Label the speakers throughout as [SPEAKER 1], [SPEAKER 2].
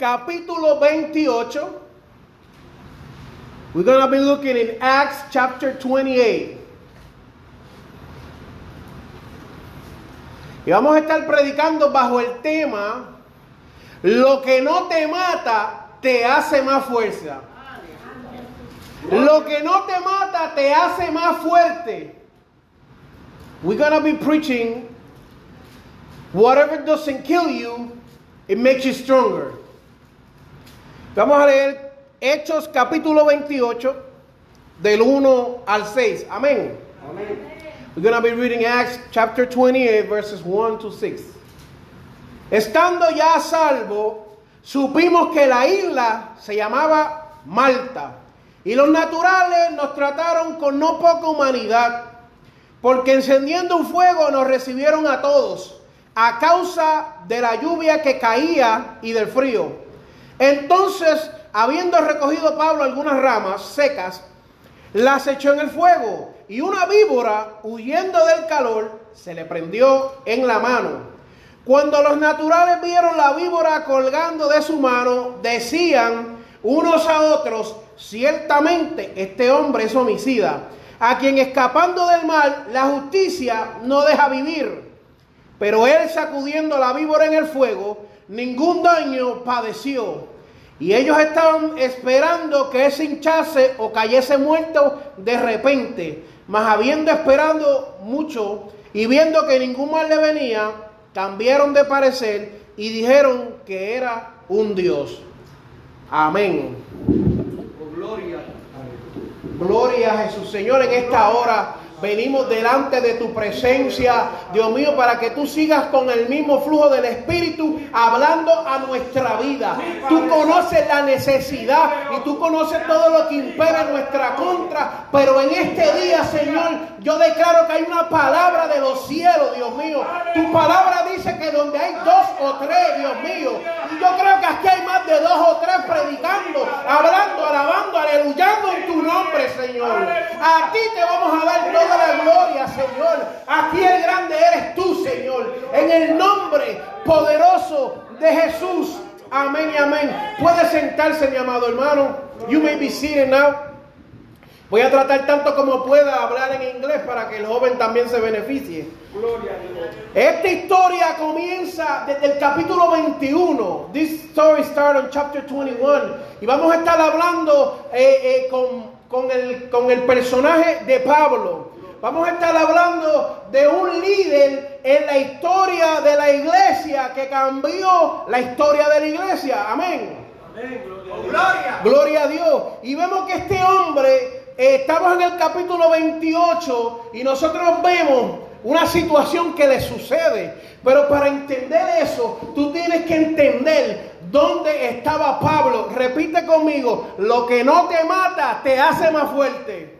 [SPEAKER 1] Capítulo 28. We're going to be looking in Acts chapter 28. Y vamos a estar predicando bajo el tema, lo que no te mata te hace más fuerza. Lo que no te mata te hace más fuerte. We're going to be preaching, whatever doesn't kill you It makes you stronger. Vamos a leer Hechos capítulo 28 del 1 al 6. Amén. Amén. We're going to be reading Acts chapter 28 verses 1 to 6. Estando ya a salvo, supimos que la isla se llamaba Malta y los naturales nos trataron con no poca humanidad, porque encendiendo un fuego nos recibieron a todos a causa de la lluvia que caía y del frío. Entonces, habiendo recogido Pablo algunas ramas secas, las echó en el fuego y una víbora, huyendo del calor, se le prendió en la mano. Cuando los naturales vieron la víbora colgando de su mano, decían unos a otros, ciertamente este hombre es homicida, a quien escapando del mal la justicia no deja vivir. Pero él sacudiendo la víbora en el fuego, ningún daño padeció. Y ellos estaban esperando que él se hinchase o cayese muerto de repente. Mas habiendo esperado mucho y viendo que ningún mal le venía, cambiaron de parecer y dijeron que era un Dios. Amén. Gloria. Gloria a Jesús. Señor, en esta hora Venimos delante de tu presencia, Dios mío, para que tú sigas con el mismo flujo del Espíritu hablando a nuestra vida. Tú conoces la necesidad y tú conoces todo lo que impera en nuestra contra. Pero en este día, Señor, yo declaro que hay una palabra de los cielos, Dios mío. Tu palabra dice que donde hay dos o tres, Dios mío. Y yo creo que aquí hay más de dos o tres predicando, hablando, alabando, aleluyando en tu nombre, Señor. A ti te vamos a dar todo la gloria, Señor. Aquí el grande eres tú, Señor. En el nombre poderoso de Jesús. Amén y amén. Puede sentarse, mi amado hermano. You may be seated now. Voy a tratar tanto como pueda hablar en inglés para que el joven también se beneficie. Esta historia comienza desde el capítulo 21. This story starts on chapter 21. Y vamos a estar hablando eh, eh, con, con, el, con el personaje de Pablo. Vamos a estar hablando de un líder en la historia de la iglesia que cambió la historia de la iglesia. Amén. gloria. gloria. a Dios. Y vemos que este hombre, eh, estamos en el capítulo 28 y nosotros vemos una situación que le sucede. Pero para entender eso, tú tienes que entender dónde estaba Pablo. Repite conmigo, lo que no te mata te hace más fuerte.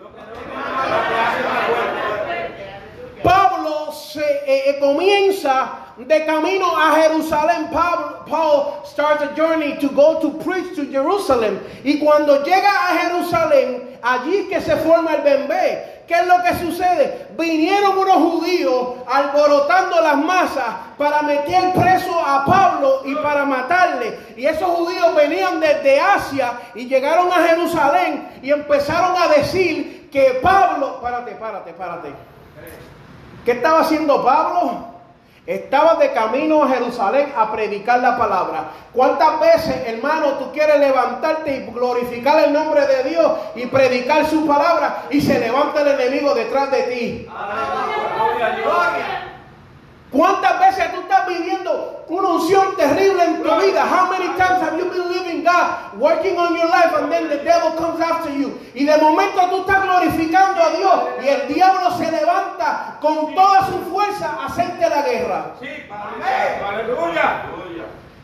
[SPEAKER 1] Pablo se eh, eh, comienza de camino a Jerusalén. Pablo, Paul starts a journey to go to preach to Jerusalem. Y cuando llega a Jerusalén, allí que se forma el bembé. ¿Qué es lo que sucede? Vinieron unos judíos alborotando las masas para meter preso a Pablo y para matarle. Y esos judíos venían desde Asia y llegaron a Jerusalén y empezaron a decir que Pablo, párate, párate, párate. ¿Qué estaba haciendo Pablo? Estaba de camino a Jerusalén a predicar la palabra. ¿Cuántas veces, hermano, tú quieres levantarte y glorificar el nombre de Dios y predicar su palabra y se levanta el enemigo detrás de ti? ¿Cuántas veces tú estás viviendo una unción terrible en tu vida? How many times have you been living God, working on your life, and then the devil comes after you? Y de momento tú estás glorificando a Dios y el diablo se levanta con toda su fuerza a hacerte la guerra.
[SPEAKER 2] Sí, aleluya.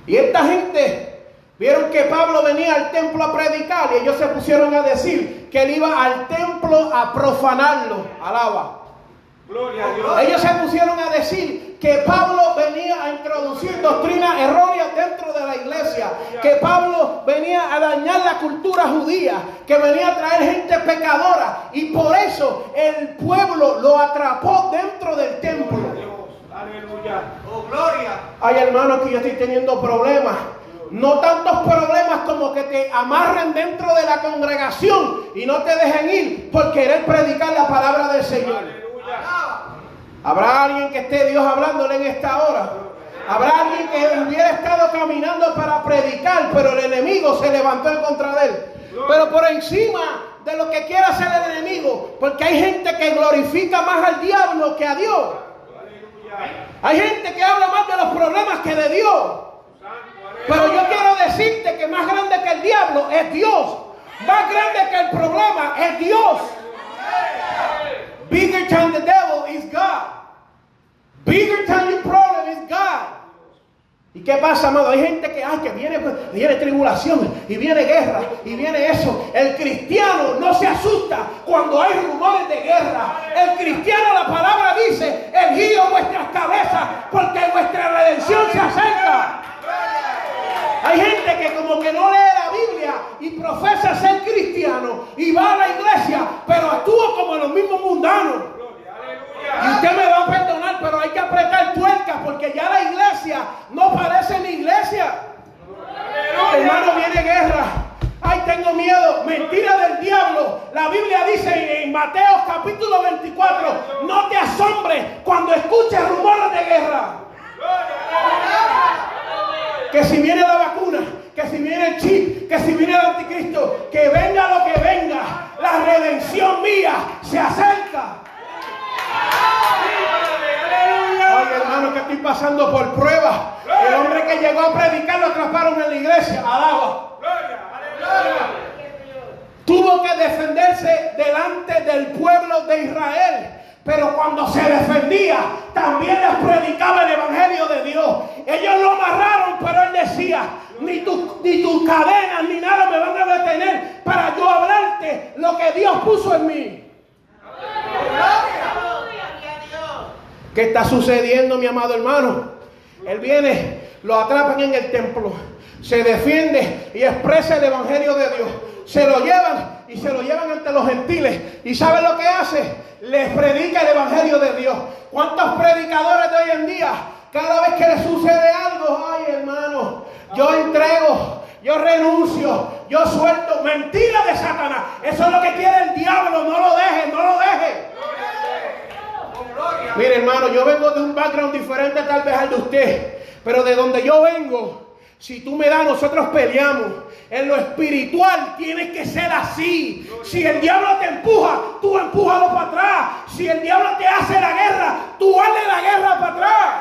[SPEAKER 1] Y esta gente vieron que Pablo venía al templo a predicar y ellos se pusieron a decir que él iba al templo a profanarlo. Alaba.
[SPEAKER 2] Gloria a Dios.
[SPEAKER 1] Ellos se pusieron a decir que Pablo venía a introducir doctrinas erróneas dentro de la iglesia, que Pablo venía a dañar la cultura judía, que venía a traer gente pecadora y por eso el pueblo lo atrapó dentro del templo.
[SPEAKER 2] Dios. Aleluya.
[SPEAKER 3] Oh, gloria.
[SPEAKER 1] Hay hermanos que yo estoy teniendo problemas. No tantos problemas como que te amarren dentro de la congregación y no te dejen ir por querer predicar la palabra del Señor.
[SPEAKER 2] Aleluya.
[SPEAKER 1] ¿Habrá alguien que esté Dios hablándole en esta hora? Habrá alguien que hubiera estado caminando para predicar, pero el enemigo se levantó en contra de él. Pero por encima de lo que quiera hacer el enemigo, porque hay gente que glorifica más al diablo que a Dios. Hay gente que habla más de los problemas que de Dios. Pero yo quiero decirte que más grande que el diablo es Dios. Más grande que el problema es Dios. Bigger than the devil is God. Bigger your problem is God. ¿Y qué pasa, amado? Hay gente que, ay, que viene, pues, viene tribulación y viene guerra y viene eso. El cristiano no se asusta cuando hay rumores de guerra. El cristiano, la palabra dice, erguío vuestras cabezas porque vuestra redención se acerca. Hay gente que como que no lee la Biblia y profesa ser cristiano y va a la iglesia, pero actúa como los mismos mundanos. Y usted me va a perdonar, pero hay que apretar tuercas porque ya la iglesia no parece mi iglesia. Hermano, viene guerra. Ay, tengo miedo. Mentira del diablo. La Biblia dice en Mateo capítulo 24, no te asombres cuando escuches rumores de guerra. Que si viene la vacuna, que si viene el chip, que si viene el anticristo, que venga lo que venga, la redención mía se acerca. Ay, hermano, que estoy pasando por pruebas. El hombre que llegó a predicar lo atraparon en la iglesia. Alaba.
[SPEAKER 2] Aleluya.
[SPEAKER 1] Tuvo que defenderse delante del pueblo de Israel. Pero cuando se defendía, también les predicaba el Evangelio de Dios. Ellos lo amarraron, pero él decía, ni, tu- ni tus cadenas ni nada me van a detener para yo hablarte lo que Dios puso en mí. ¿Qué está sucediendo, mi amado hermano? Él viene, lo atrapan en el templo, se defiende y expresa el evangelio de Dios. Se lo llevan y se lo llevan ante los gentiles. ¿Y sabe lo que hace? Les predica el evangelio de Dios. ¿Cuántos predicadores de hoy en día, cada vez que les sucede algo, ay hermano, yo entrego, yo renuncio, yo suelto? Mentira de Satanás. Eso es lo que quiere el diablo. No lo deje, no lo deje. Mire, hermano, yo vengo de un background diferente tal vez al de usted, pero de donde yo vengo, si tú me das, nosotros peleamos. En lo espiritual tienes que ser así. Si el diablo te empuja, tú empújalo para atrás. Si el diablo te hace la guerra, tú hazle la guerra para atrás.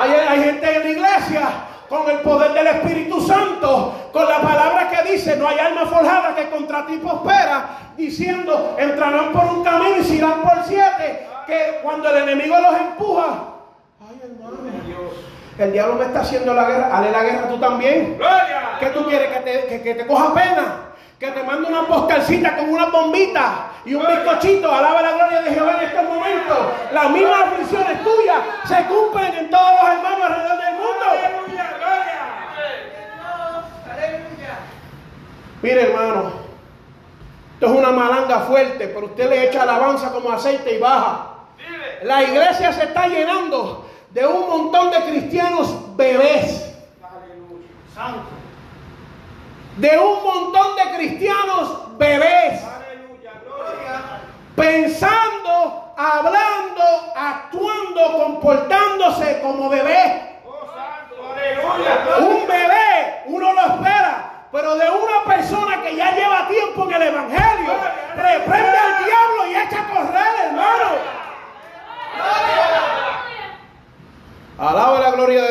[SPEAKER 1] Hay, hay gente en la iglesia con el poder del Espíritu Santo, con la palabra que dice, no hay alma forjada que contra ti prospera, diciendo, entrarán por un camino y se irán por siete, que cuando el enemigo los empuja, ay hermano, el diablo me está haciendo la guerra, hazle la guerra tú también.
[SPEAKER 2] Gloria.
[SPEAKER 1] ¿Qué tú quieres? ¿Que te, que, que te coja pena? Que te mande una postalcita con una bombita y un bizcochito. Alaba la gloria de Jehová en estos momentos. Las mismas aflicciones tuyas se cumplen en todos los hermanos alrededor del mundo.
[SPEAKER 2] Aleluya. Gloria.
[SPEAKER 1] Mire, hermano, esto es una malanga fuerte, pero usted le echa alabanza como aceite y baja. La iglesia se está llenando de un montón de cristianos bebés. De un montón de cristianos bebés. Pensando, hablando, actuando, comportándose como bebé.
[SPEAKER 2] Oh, santo. Aleluya.
[SPEAKER 1] Un bebé, uno lo espera, pero de una persona que ya lleva tiempo en el Evangelio, reprende al diablo y echa a correr, hermano.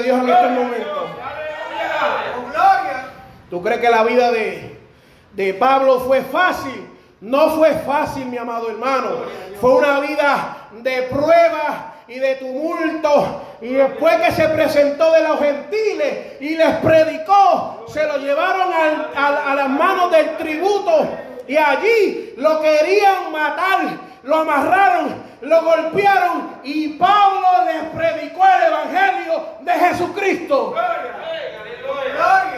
[SPEAKER 1] Dios en estos momentos.
[SPEAKER 2] Gloria.
[SPEAKER 1] ¿Tú crees que la vida de, de Pablo fue fácil? No fue fácil, mi amado hermano. Fue una vida de prueba y de tumulto. Y después que se presentó de los gentiles y les predicó, se lo llevaron a las manos del tributo. Y allí lo querían matar, lo amarraron, lo golpearon. Y Pablo les predicó el Evangelio de Jesucristo.
[SPEAKER 2] Gloria.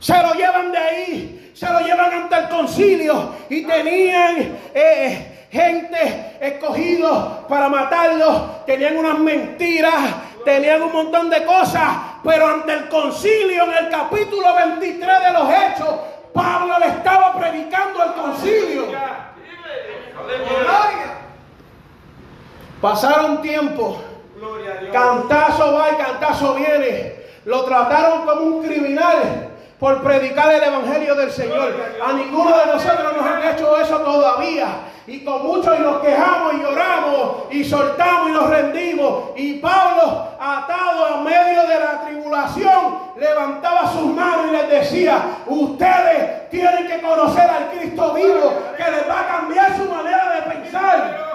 [SPEAKER 1] Se lo llevan de ahí, se lo llevan ante el concilio y tenían eh, gente escogidos para matarlos, tenían unas mentiras, tenían un montón de cosas, pero ante el concilio en el capítulo 23 de los Hechos, Pablo le estaba predicando al concilio. Pasaron tiempo. Cantazo va y cantazo viene. Lo trataron como un criminal por predicar el evangelio del Señor. A ninguno de nosotros nos han hecho eso todavía. Y con muchos nos quejamos y lloramos y soltamos y nos rendimos. Y Pablo, atado a medio de la tribulación, levantaba sus manos y les decía, ustedes tienen que conocer al Cristo vivo que les va a cambiar su manera de pensar.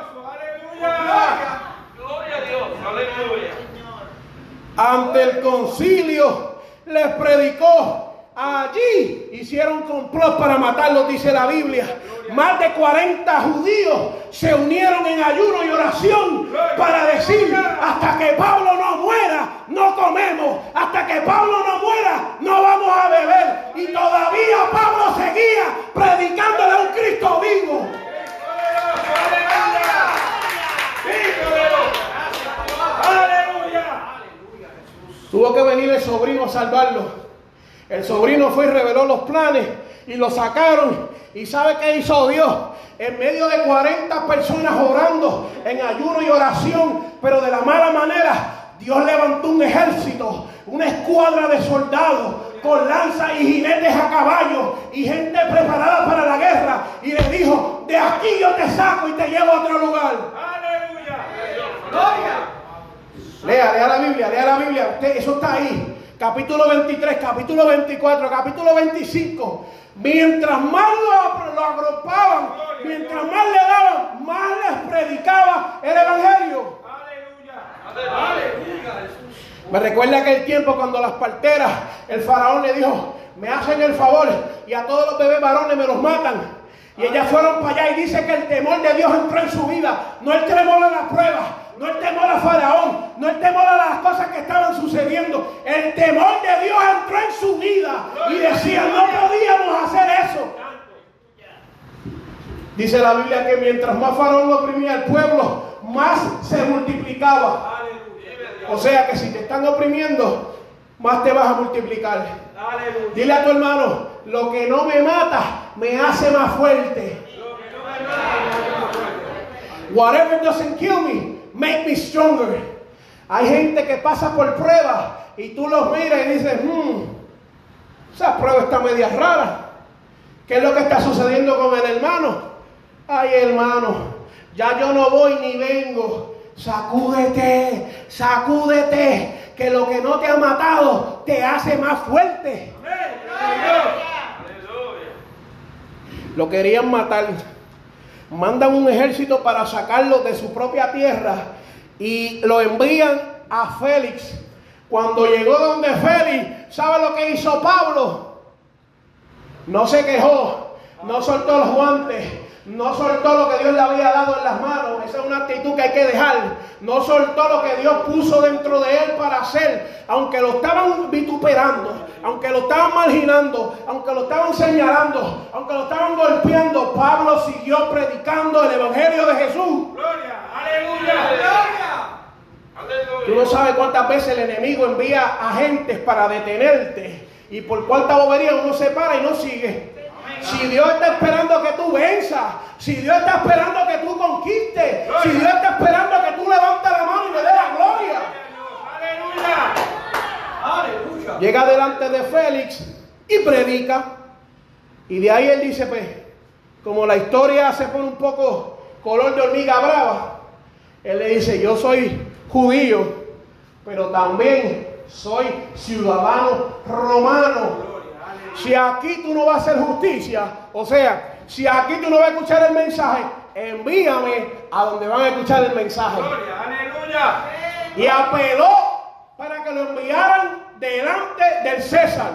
[SPEAKER 2] Aleluya.
[SPEAKER 3] Gloria a Dios. Aleluya.
[SPEAKER 1] ante el concilio les predicó. Allí hicieron complot para matarlos, dice la Biblia. Más de 40 judíos se unieron en ayuno y oración para decir, hasta que Pablo no muera, no comemos. Hasta que Pablo no muera, no vamos a beber. Y todavía Pablo seguía predicándole a un Cristo vivo.
[SPEAKER 2] Aleluya.
[SPEAKER 1] Tuvo que venir el sobrino a salvarlo. El sobrino fue y reveló los planes y lo sacaron. ¿Y sabe qué hizo Dios? En medio de 40 personas orando en ayuno y oración, pero de la mala manera, Dios levantó un ejército, una escuadra de soldados con lanzas y jinetes a caballo y gente preparada para la guerra. Y le dijo, de aquí yo te saco y te llevo a otro lugar.
[SPEAKER 2] Aleluya. Gloria.
[SPEAKER 1] Lea, lea la Biblia, lea la Biblia. Usted, eso está ahí. Capítulo 23, capítulo 24, capítulo 25. Mientras más lo, lo agrupaban, mientras más le daban, más les predicaba el Evangelio.
[SPEAKER 2] Aleluya. Aleluya.
[SPEAKER 1] Me recuerda aquel tiempo cuando las parteras, el faraón le dijo, me hacen el favor y a todos los bebés varones me los matan. Y ellas fueron para allá y dice que el temor de Dios entró en su vida. No el temor a la prueba, no el temor a Faraón, no el temor a las cosas que estaban sucediendo. El temor de Dios entró en su vida y decía, no podíamos hacer eso. Dice la Biblia que mientras más Faraón oprimía al pueblo, más se multiplicaba. O sea que si te están oprimiendo, más te vas a multiplicar. Dile a tu hermano, lo que no me mata, me hace más fuerte. Whatever doesn't kill me, make me stronger. Hay gente que pasa por pruebas y tú los miras y dices, hmm, esa prueba está media rara. ¿Qué es lo que está sucediendo con el hermano? Ay, hermano, ya yo no voy ni vengo. Sacúdete, sacúdete, que lo que no te ha matado te hace más fuerte. Lo querían matar. Mandan un ejército para sacarlo de su propia tierra y lo envían a Félix. Cuando llegó donde Félix, ¿sabe lo que hizo Pablo? No se quejó, no soltó los guantes, no soltó lo que Dios le había dado en las manos. Esa es una actitud que hay que dejar. No soltó lo que Dios puso dentro de él para hacer. Aunque lo estaban vituperando, aunque lo estaban marginando, aunque lo estaban señalando, aunque lo estaban golpeando, Pablo siguió predicando el Evangelio de Jesús.
[SPEAKER 2] Gloria. Aleluya. Gloria.
[SPEAKER 1] Tú no sabes cuántas veces el enemigo envía agentes para detenerte. Y por cuánta bobería uno se para y no sigue. Si Dios está esperando que tú venzas, si Dios está esperando que tú conquistes, si Dios está esperando que tú levantes la mano y le des la gloria.
[SPEAKER 2] Aleluya. Aleluya.
[SPEAKER 1] Llega delante de Félix y predica. Y de ahí él dice, pues, como la historia se pone un poco color de hormiga brava, él le dice, yo soy judío, pero también soy ciudadano romano. Si aquí tú no vas a hacer justicia, o sea, si aquí tú no vas a escuchar el mensaje, envíame a donde van a escuchar el mensaje.
[SPEAKER 2] Gloria, aleluya.
[SPEAKER 1] Y apeló para que lo enviaran delante del César.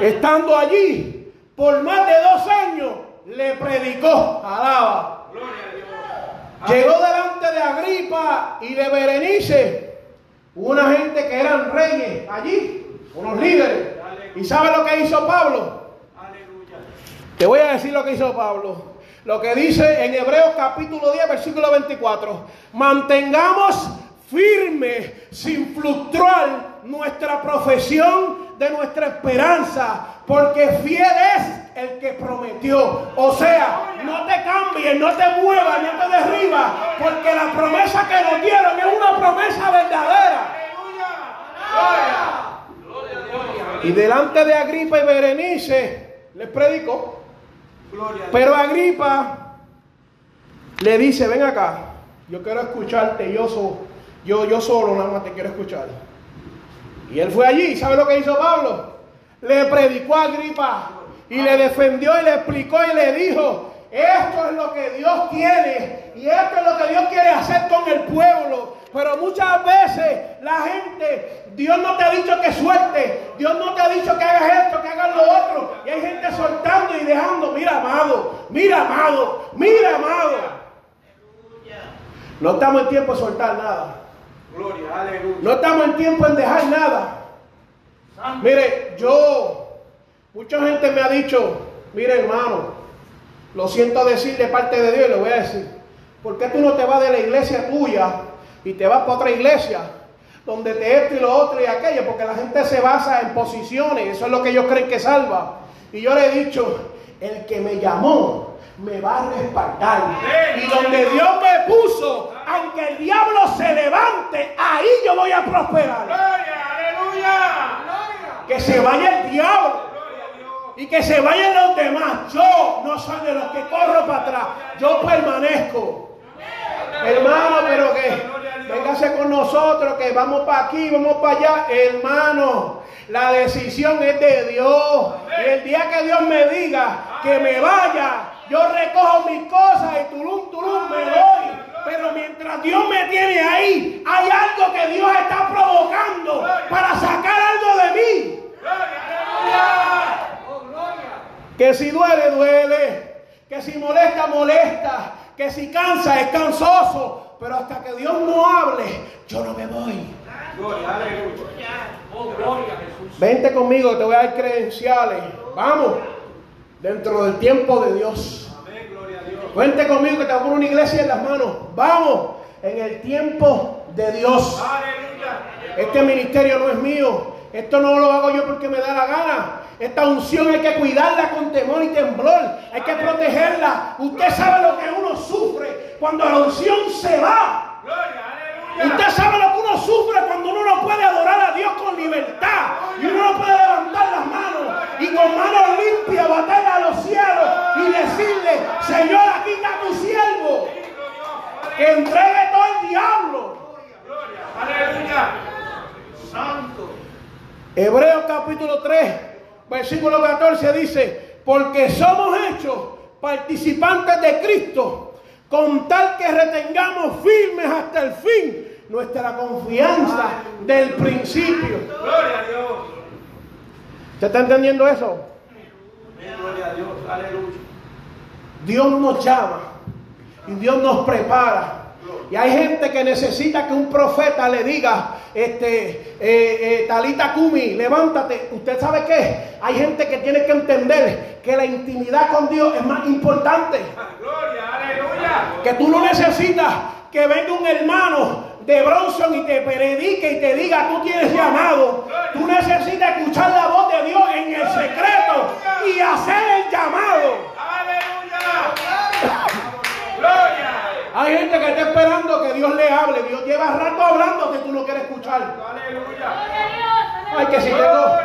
[SPEAKER 1] Estando allí por más de dos años, le predicó, alaba.
[SPEAKER 2] Gloria a Dios.
[SPEAKER 1] Llegó delante de Agripa y de Berenice, una gente que eran reyes allí, unos líderes. ¿Y sabe lo que hizo Pablo?
[SPEAKER 2] Aleluya.
[SPEAKER 1] Te voy a decir lo que hizo Pablo. Lo que dice en Hebreos capítulo 10, versículo 24. Mantengamos firme, sin fluctuar, nuestra profesión de nuestra esperanza, porque fiel es el que prometió. O sea, no te cambies, no te muevas, no te derribas, porque la promesa que nos dieron es una promesa verdadera. Y delante de Agripa y Berenice les predicó. Pero Agripa le dice, ven acá, yo quiero escucharte, yo, so- yo, yo solo nada más te quiero escuchar. Y él fue allí, ¿sabe lo que hizo Pablo? Le predicó a Agripa y le defendió y le explicó y le dijo, esto es lo que Dios tiene y esto es lo que Dios quiere hacer con el pueblo. Pero muchas veces la gente, Dios no te ha dicho que suelte, Dios no te ha dicho que hagas esto, que hagas lo otro. Y hay gente soltando y dejando, mira amado, mira amado, mira amado. No estamos en tiempo de soltar nada.
[SPEAKER 2] Gloria, aleluya.
[SPEAKER 1] No estamos en tiempo en dejar nada. Mire, yo, mucha gente me ha dicho, mire hermano, lo siento decir de parte de Dios, y le voy a decir, ¿por qué tú no te vas de la iglesia tuya y te vas para otra iglesia? Donde te esto y lo otro y aquello, porque la gente se basa en posiciones, eso es lo que ellos creen que salva. Y yo le he dicho, el que me llamó me va a respaldar. Y donde Dios me puso, aunque el diablo se levante, ahí yo voy a prosperar.
[SPEAKER 2] Aleluya.
[SPEAKER 1] Que se vaya el diablo y que se vayan los demás. Yo no soy de los que corro para atrás, yo permanezco. Hermano, pero que véngase con nosotros, que vamos para aquí, vamos para allá. Hermano, la decisión es de Dios. El día que Dios me diga que me vaya, yo recojo mis cosas y turum, turum, me voy. Pero mientras Dios me tiene ahí, hay algo que Dios está provocando para sacar algo de mí. Que si duele, duele. Que si molesta, molesta. Que si cansa, es cansoso. Pero hasta que Dios no hable, yo no me voy.
[SPEAKER 2] Gloria, aleluya. Oh, gloria Jesús.
[SPEAKER 1] Vente conmigo, te voy a dar credenciales. Vamos. Dentro del tiempo de Dios.
[SPEAKER 2] Amén, gloria a Dios.
[SPEAKER 1] Vente conmigo que te voy a poner una iglesia en las manos. Vamos. En el tiempo de Dios.
[SPEAKER 2] Aleluya.
[SPEAKER 1] Este ministerio no es mío. Esto no lo hago yo porque me da la gana. Esta unción hay que cuidarla con temor y temblor. Hay que protegerla. Usted sabe lo que uno sufre cuando la unción se va. Usted sabe lo que uno sufre cuando uno no puede adorar a Dios con libertad. Y uno no puede levantar las manos y con manos limpias batallar a los cielos y decirle, Señor, aquí está tu siervo. Que entregue todo el diablo.
[SPEAKER 2] Gloria, aleluya. Santo.
[SPEAKER 1] Hebreos capítulo 3, versículo 14 dice, porque somos hechos participantes de Cristo, con tal que retengamos firmes hasta el fin nuestra confianza del principio.
[SPEAKER 2] Gloria a Dios.
[SPEAKER 1] ¿Usted está entendiendo eso?
[SPEAKER 2] Gloria a Dios. Aleluya.
[SPEAKER 1] Dios nos llama y Dios nos prepara. Y hay gente que necesita que un profeta le diga, este, eh, eh, Talita Kumi, levántate. ¿Usted sabe qué? Hay gente que tiene que entender que la intimidad con Dios es más importante.
[SPEAKER 2] Gloria, aleluya.
[SPEAKER 1] Que tú no necesitas que venga un hermano de Bronson y te predique y te diga, tú tienes llamado. Tú necesitas escuchar la voz de Dios en el secreto y hacer el llamado.
[SPEAKER 2] Aleluya. Gloria.
[SPEAKER 1] Hay gente que está esperando que Dios le hable. Dios lleva rato hablando que tú no quieres escuchar.
[SPEAKER 2] Aleluya.
[SPEAKER 1] Ay, que si tengo,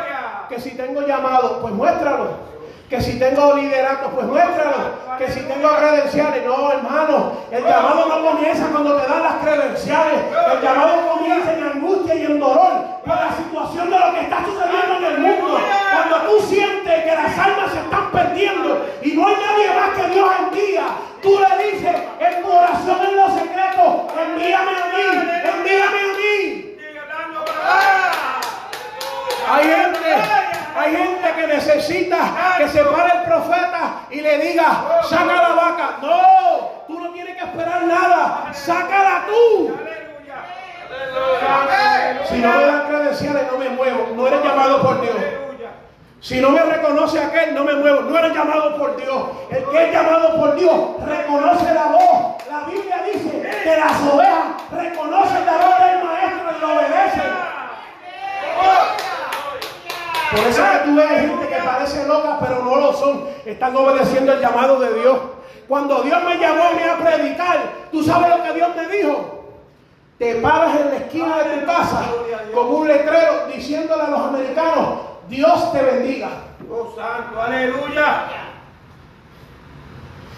[SPEAKER 1] que si tengo llamado, pues muéstralo. Que si tengo liderato, pues muéstralo. Que si tengo credenciales, no, hermano. El llamado no comienza cuando te dan las credenciales. El llamado comienza en angustia y en dolor. situación de lo que está sucediendo en el mundo, cuando tú sientes que las almas se están perdiendo y no hay nadie más que Dios envía, tú le dices en tu oración en los secretos, envíame a mí, envíame a mí. Hay gente, hay gente que necesita que se pare el profeta y le diga, saca la vaca. No, tú no tienes que esperar nada, sácala tú. Si no me dan credenciales, no me muevo. No eres llamado por Dios. Si no me reconoce aquel, no me muevo. No eres llamado por Dios. El que es llamado por Dios reconoce la voz. La Biblia dice que las ovejas reconocen la voz del maestro y lo obedecen. Por eso es que tú ves gente que parece loca, pero no lo son. Están obedeciendo el llamado de Dios. Cuando Dios me llamó a mí a predicar, ¿tú sabes lo que Dios me dijo? Te paras en la esquina de tu casa con un letrero diciéndole a los americanos, Dios te bendiga.
[SPEAKER 2] Oh, santo, aleluya.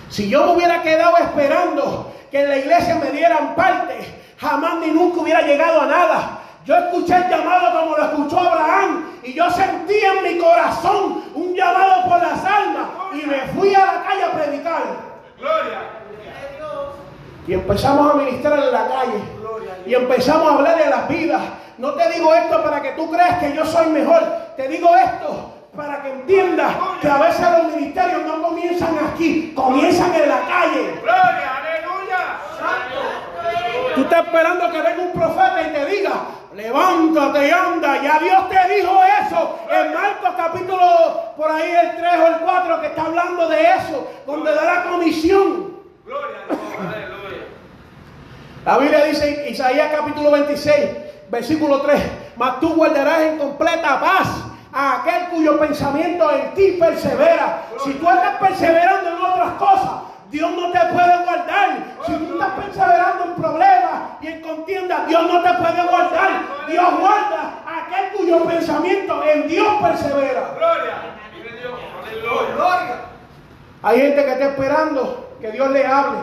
[SPEAKER 1] Si yo me hubiera quedado esperando que en la iglesia me dieran parte, jamás ni nunca hubiera llegado a nada. Yo escuché el llamado como lo escuchó Abraham y yo sentí en mi corazón un llamado por las almas y me fui a la calle a predicar.
[SPEAKER 2] Gloria.
[SPEAKER 1] Y empezamos a ministrar en la calle y empezamos a hablar de las vidas. No te digo esto para que tú creas que yo soy mejor, te digo esto para que entiendas que a veces los ministerios no comienzan aquí, comienzan en la calle.
[SPEAKER 2] Gloria, aleluya.
[SPEAKER 1] Tú estás esperando que venga un profeta y te diga, levántate y anda. Ya Dios te dijo eso en Marcos capítulo por ahí el 3 o el 4 que está hablando de eso, donde da la comisión.
[SPEAKER 2] Gloria a Dios, aleluya.
[SPEAKER 1] La Biblia dice en Isaías capítulo 26, versículo 3, mas tú guardarás en completa paz a aquel cuyo pensamiento en ti persevera. Si tú estás perseverando en otras cosas, Dios no te puede guardar. Si tú estás perseverando en problemas y en contiendas, Dios no te puede guardar. Dios guarda a aquel cuyo pensamiento en Dios persevera.
[SPEAKER 2] Gloria. Vive Dios, aleluya.
[SPEAKER 1] Hay gente que está esperando que Dios le hable.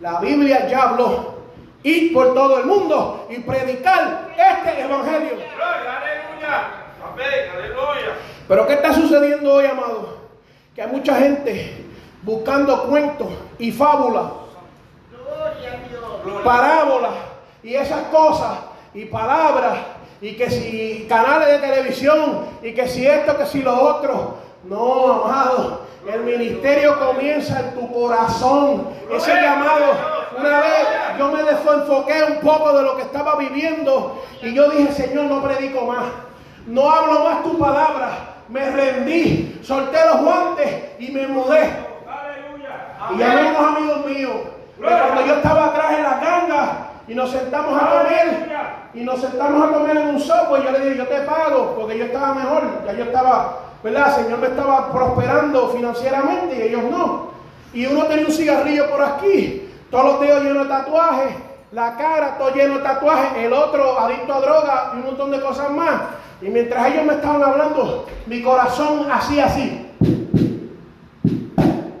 [SPEAKER 1] La Biblia ya habló. Ir por todo el mundo y predicar este evangelio.
[SPEAKER 2] Gloria, aleluya. Amén, aleluya.
[SPEAKER 1] Pero ¿qué está sucediendo hoy, amado? Que hay mucha gente buscando cuentos y fábulas, parábolas y esas cosas y palabras y que si canales de televisión y que si esto, que si lo otro. No, amado, el ministerio comienza en tu corazón. Ese llamado, una vez yo me desenfoqué un poco de lo que estaba viviendo y yo dije, Señor, no predico más. No hablo más tu palabra. Me rendí, solté los guantes y me mudé. Y llamé a unos amigos míos. que cuando yo estaba atrás en la ganga y nos sentamos a comer, y nos sentamos a comer en un software, yo le dije, yo te pago, porque yo estaba mejor, ya yo estaba, ¿verdad? El Señor me estaba prosperando financieramente y ellos no. Y uno tenía un cigarrillo por aquí, todos los dedos llenos de tatuajes, la cara todo lleno de tatuajes, el otro adicto a droga y un montón de cosas más. Y mientras ellos me estaban hablando, mi corazón hacía así.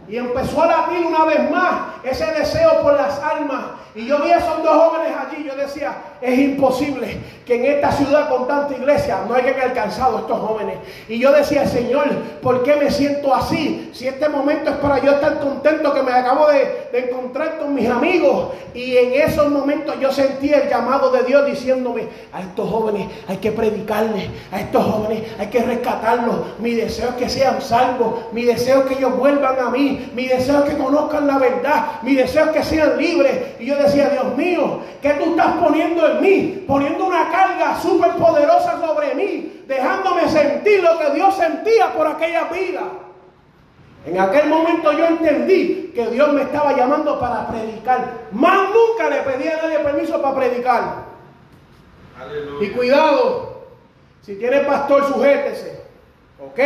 [SPEAKER 1] Y empezó a latir una vez más ese deseo por las almas. Y yo vi a esos dos jóvenes allí. Yo decía, es imposible que en esta ciudad con tanta iglesia no hayan alcanzado estos jóvenes. Y yo decía, Señor, ¿por qué me siento así? Si este momento es para yo estar contento que me acabo de, encontrar con mis amigos. Y en esos momentos yo sentí el llamado de Dios diciéndome, a estos jóvenes hay que predicarles, a estos jóvenes hay que rescatarlos. Mi deseo es que sean salvos, mi deseo es que ellos vuelvan a mí, mi deseo es que conozcan la verdad, mi deseo es que sean libres. Y yo decía, Dios mío, ¿qué tú estás poniendo en mí? Poniendo una carga súper poderosa sobre mí, dejándome sentir lo que Dios sentía por aquella vida. En aquel momento yo entendí que Dios me estaba llamando para predicar. Más nunca le pedí a nadie permiso para predicar. Y cuidado, si tiene pastor, sujétese. ¿Ok?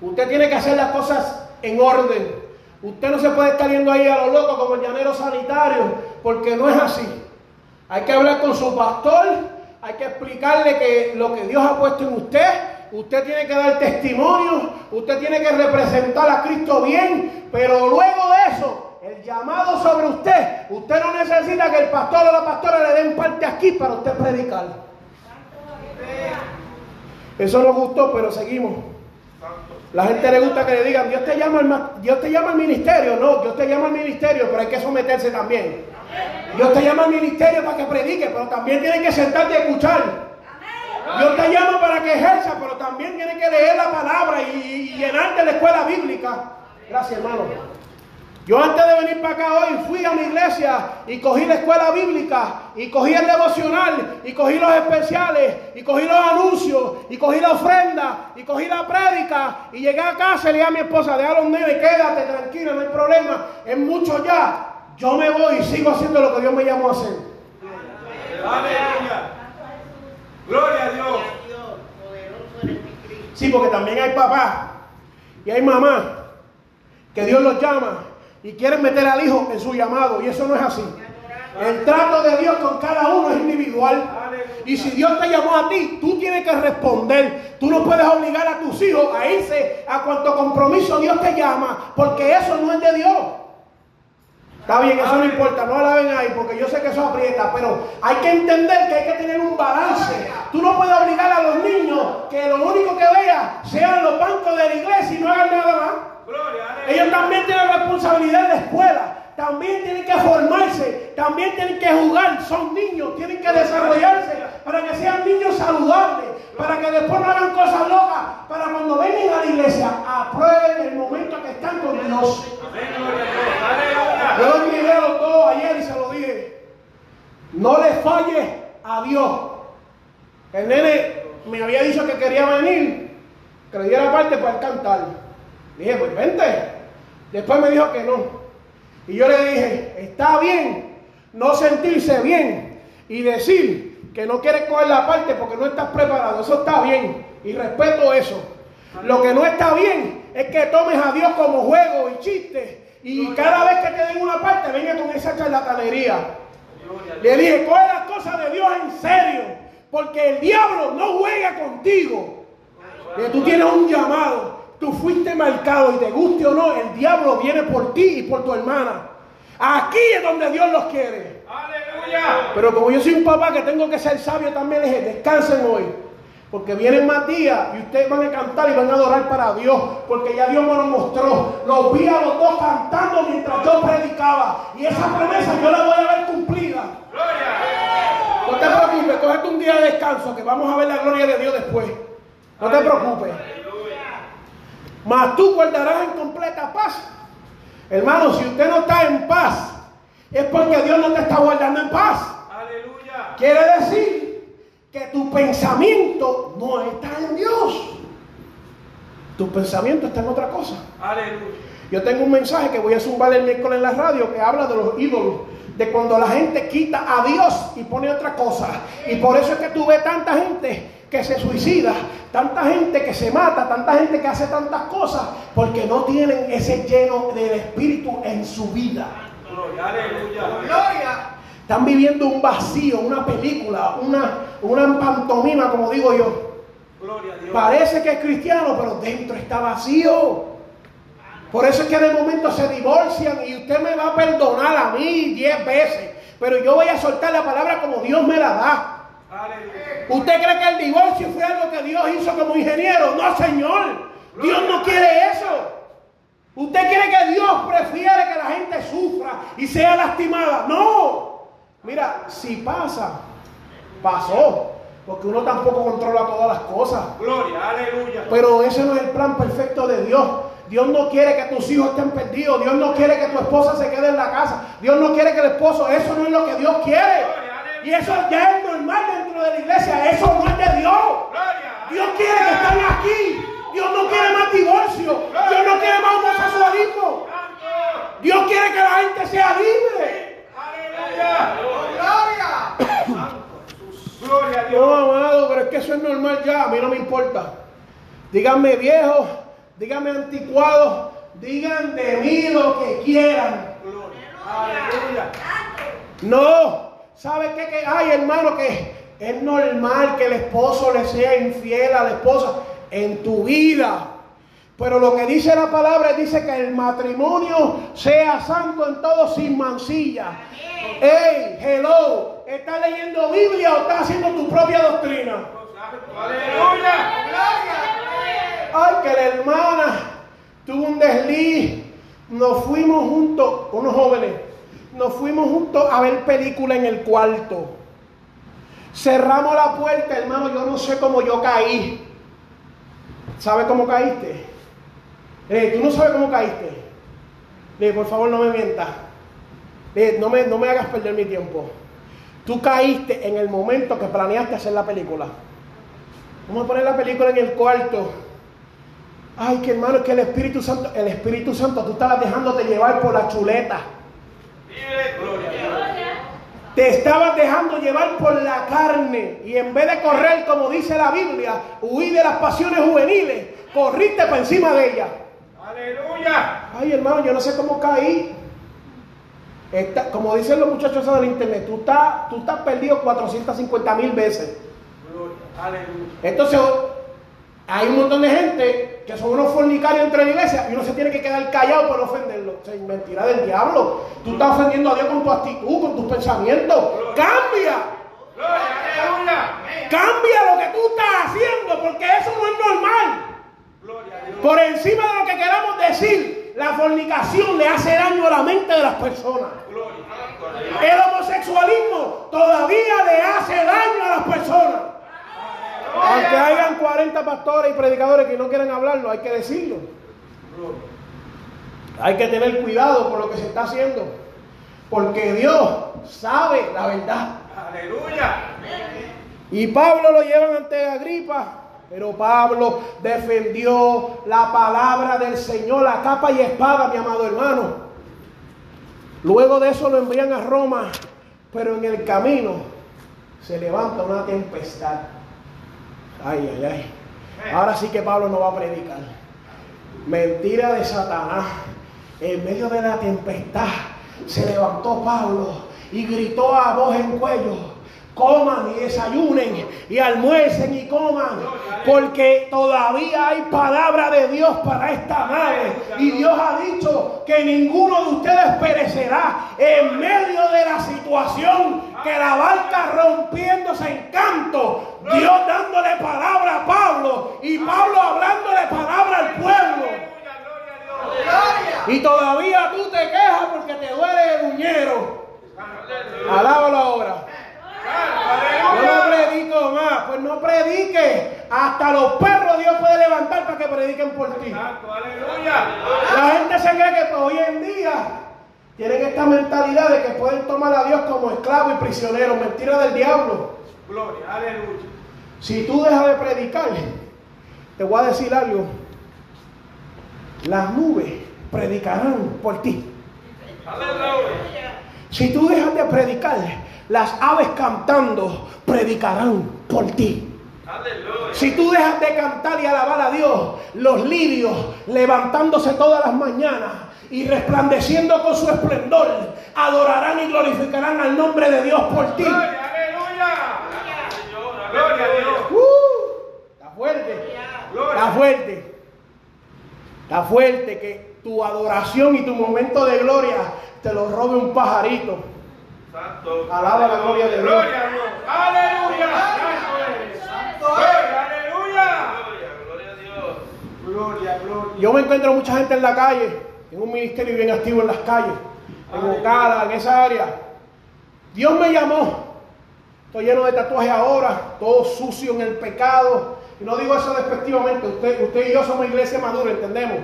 [SPEAKER 1] Usted tiene que hacer las cosas en orden. Usted no se puede estar yendo ahí a lo loco como el llanero sanitario, porque no es así. Hay que hablar con su pastor, hay que explicarle que lo que Dios ha puesto en usted, usted tiene que dar testimonio, usted tiene que representar a Cristo bien, pero luego de eso, el llamado sobre usted, usted no necesita que el pastor o la pastora le den parte aquí para usted predicar. Eso nos gustó, pero seguimos. La gente le gusta que le digan, Dios te llama al, Dios te llama al ministerio. No, Dios te llama al ministerio, pero hay que someterse también. Dios te llama al ministerio para que predique, pero también tienes que sentarte a escuchar. Dios te llama para que ejerza, pero también tienes que leer la palabra y, y llenarte la escuela bíblica. Gracias, hermano. Yo antes de venir para acá hoy fui a mi iglesia y cogí la escuela bíblica y cogí el devocional y cogí los especiales y cogí los anuncios y cogí la ofrenda y cogí la prédica y llegué a casa y le dije a mi esposa, deja a los nenes, quédate tranquila, no hay problema, es mucho ya. Yo me voy y sigo haciendo lo que Dios me llamó a hacer.
[SPEAKER 3] Aleluya. Gloria a Dios.
[SPEAKER 1] Sí, porque también hay papás y hay mamás que Dios los llama y quieren meter al hijo en su llamado y eso no es así. El trato de Dios con cada uno es individual. Y si Dios te llamó a ti, tú tienes que responder. Tú no puedes obligar a tus hijos a irse a cuanto compromiso Dios te llama, porque eso no es de Dios. Está bien, eso no importa, no la ven ahí, porque yo sé que eso aprieta, pero hay que entender que hay que tener un balance. Tú no puedes obligar a los niños que lo único que vean sean los bancos de la iglesia y no hagan nada más. Ellos también tienen responsabilidad en la escuela, también tienen que formarse, también tienen que jugar, son niños, tienen que desarrollarse para que sean niños saludables, para que después no hagan cosas locas, para cuando vengan a la iglesia aprueben el momento que están con Dios. Yo a los dos ayer y se lo dije. No le falles a Dios. El nene me había dicho que quería venir, que le diera parte para cantar. Dije, pues vente. Después me dijo que no. Y yo le dije, está bien no sentirse bien y decir que no quieres coger la parte porque no estás preparado. Eso está bien y respeto eso. Lo que no está bien es que tomes a Dios como juego y chiste y cada vez que te den una parte venga con esa charlatanería. Le dije, coge las cosas de Dios en serio, porque el diablo no juega contigo. Que tú tienes un llamado, tú fuiste marcado y te guste o no, el diablo viene por ti y por tu hermana. Aquí es donde Dios los quiere.
[SPEAKER 3] Aleluya.
[SPEAKER 1] Pero como yo soy un papá que tengo que ser sabio también, le dije, descansen hoy. Porque vienen más días y ustedes van a cantar y van a adorar para Dios. Porque ya Dios me lo mostró. Los vi a los dos cantando mientras yo predicaba. Y esa promesa yo la voy a ver cumplida. No te preocupes, cógete un día de descanso que vamos a ver la gloria de Dios después. No te preocupes. Mas tú guardarás en completa paz. Hermano, si usted no está en paz, es porque Dios no te está guardando en paz.
[SPEAKER 3] Aleluya.
[SPEAKER 1] Quiere decir que tu pensamiento no está en Dios. Tu pensamiento está en otra cosa.
[SPEAKER 3] Aleluya.
[SPEAKER 1] Yo tengo un mensaje que voy a zumbar el miércoles en la radio que habla de los ídolos, de cuando la gente quita a Dios y pone otra cosa. Y por eso es que tú ves tanta gente que se suicida, tanta gente que se mata, tanta gente que hace tantas cosas, porque no tienen ese lleno del Espíritu en su vida.
[SPEAKER 3] Gloria, aleluya.
[SPEAKER 1] Están viviendo un vacío, una película, una, una pantomima, como digo yo.
[SPEAKER 3] Gloria a Dios.
[SPEAKER 1] Parece que es cristiano, pero dentro está vacío. Por eso es que de momento se divorcian y usted me va a perdonar a mí diez veces. Pero yo voy a soltar la palabra como Dios me la da. ¿Usted cree que el divorcio fue algo que Dios hizo como ingeniero? No, Señor. Dios no quiere eso. ¿Usted quiere que Dios prefiere que la gente sufra y sea lastimada? No. Mira, si pasa, pasó. Porque uno tampoco controla todas las cosas.
[SPEAKER 3] Gloria, aleluya.
[SPEAKER 1] Pero ese no es el plan perfecto de Dios. Dios no quiere que tus hijos estén perdidos. Dios no quiere que tu esposa se quede en la casa. Dios no quiere que el esposo. Eso no es lo que Dios quiere. Y eso ya es normal de la iglesia. Eso no es de Dios.
[SPEAKER 3] Gloria.
[SPEAKER 1] Dios quiere que estén aquí. Dios no quiere más divorcio. Dios no quiere más homosexualismo. Dios quiere que la gente sea libre.
[SPEAKER 3] Aleluya. Gloria a
[SPEAKER 1] No,
[SPEAKER 3] Dios.
[SPEAKER 1] amado, pero es que eso es normal ya. A mí no me importa. Díganme viejo, díganme anticuado, digan de mí lo que quieran.
[SPEAKER 3] Aleluya.
[SPEAKER 1] No, ¿sabe qué? Que hay, hermano, que es normal que el esposo le sea infiel a la esposa en tu vida. Pero lo que dice la palabra dice que el matrimonio sea santo en todo sin mancilla. Hey, hello, ¿estás leyendo Biblia o estás haciendo tu propia doctrina?
[SPEAKER 3] Aleluya.
[SPEAKER 1] Ay, que la hermana tuvo un desliz. Nos fuimos juntos, unos jóvenes, nos fuimos juntos a ver película en el cuarto. Cerramos la puerta, hermano, yo no sé cómo yo caí. ¿Sabe cómo caíste? Eh, Tú no sabes cómo caíste. Eh, por favor, no me mientas. Eh, no, me, no me hagas perder mi tiempo. Tú caíste en el momento que planeaste hacer la película. Vamos a poner la película en el cuarto. Ay, que hermano, es que el Espíritu Santo, el Espíritu Santo, tú estabas dejándote llevar por la chuleta. Te estabas dejando llevar por la carne. Y en vez de correr, como dice la Biblia, huir de las pasiones juveniles, corriste por encima de ellas.
[SPEAKER 3] Aleluya.
[SPEAKER 1] Ay, hermano, yo no sé cómo caí. Como dicen los muchachos del internet, tú estás, tú estás perdido 450 mil veces.
[SPEAKER 3] Gloria. Aleluya.
[SPEAKER 1] Entonces, hay un montón de gente que son unos fornicarios entre la iglesia y uno se tiene que quedar callado no ofenderlo. O sea, mentira del diablo. Tú estás ofendiendo a Dios con tu actitud, con tus pensamientos. ¡Cambia!
[SPEAKER 3] Gloria.
[SPEAKER 1] ¡Cambia lo que tú estás haciendo! Porque eso no es normal. Por encima de lo que queramos decir, la fornicación le hace daño a la mente de las personas. El homosexualismo todavía le hace daño a las personas. Aunque hayan 40 pastores y predicadores que no quieren hablarlo, hay que decirlo. Hay que tener cuidado con lo que se está haciendo. Porque Dios sabe la verdad.
[SPEAKER 3] Aleluya.
[SPEAKER 1] Y Pablo lo llevan ante Agripa. Pero Pablo defendió la palabra del Señor, la capa y espada, mi amado hermano. Luego de eso lo envían a Roma, pero en el camino se levanta una tempestad. Ay, ay, ay. Ahora sí que Pablo no va a predicar. Mentira de Satanás. En medio de la tempestad se levantó Pablo y gritó a voz en cuello. Coman y desayunen y almuercen y coman, porque todavía hay palabra de Dios para esta nave. Y Dios ha dicho que ninguno de ustedes perecerá en medio de la situación que la barca rompiéndose en canto. Dios dándole palabra a Pablo y Pablo hablándole palabra al pueblo. Y todavía tú te quejas porque te duele el uñero. Alábalo ahora. Yo no predico más, pues no predique. Hasta los perros Dios puede levantar para que prediquen por ti. La gente se cree que hoy en día tienen esta mentalidad de que pueden tomar a Dios como esclavo y prisionero. Mentira del diablo.
[SPEAKER 3] Gloria. Aleluya.
[SPEAKER 1] Si tú dejas de predicar, te voy a decir algo. Las nubes predicarán por ti.
[SPEAKER 3] Aleluya.
[SPEAKER 1] Si tú dejas de predicar, las aves cantando predicarán por ti.
[SPEAKER 3] Aleluya.
[SPEAKER 1] Si tú dejas de cantar y alabar a Dios, los lirios levantándose todas las mañanas y resplandeciendo con su esplendor, adorarán y glorificarán al nombre de Dios por ti.
[SPEAKER 3] Gloria. Aleluya. Gloria a Dios.
[SPEAKER 1] Uh, está fuerte, está
[SPEAKER 3] Gloria.
[SPEAKER 1] fuerte, está fuerte que tu adoración y tu momento de gloria te lo robe un pajarito.
[SPEAKER 3] Santo.
[SPEAKER 1] Alaba la gloria de Dios.
[SPEAKER 3] Gloria a Dios. Aleluya. Santo eres. Gloria. Aleluya. Gloria a Dios. Gloria, gloria.
[SPEAKER 1] Yo me encuentro mucha gente en la calle, en un ministerio bien activo en las calles, en Ocala, en esa área. Dios me llamó. Estoy lleno de tatuajes ahora, todo sucio en el pecado. Y no digo eso despectivamente, usted, usted y yo somos iglesia madura, entendemos.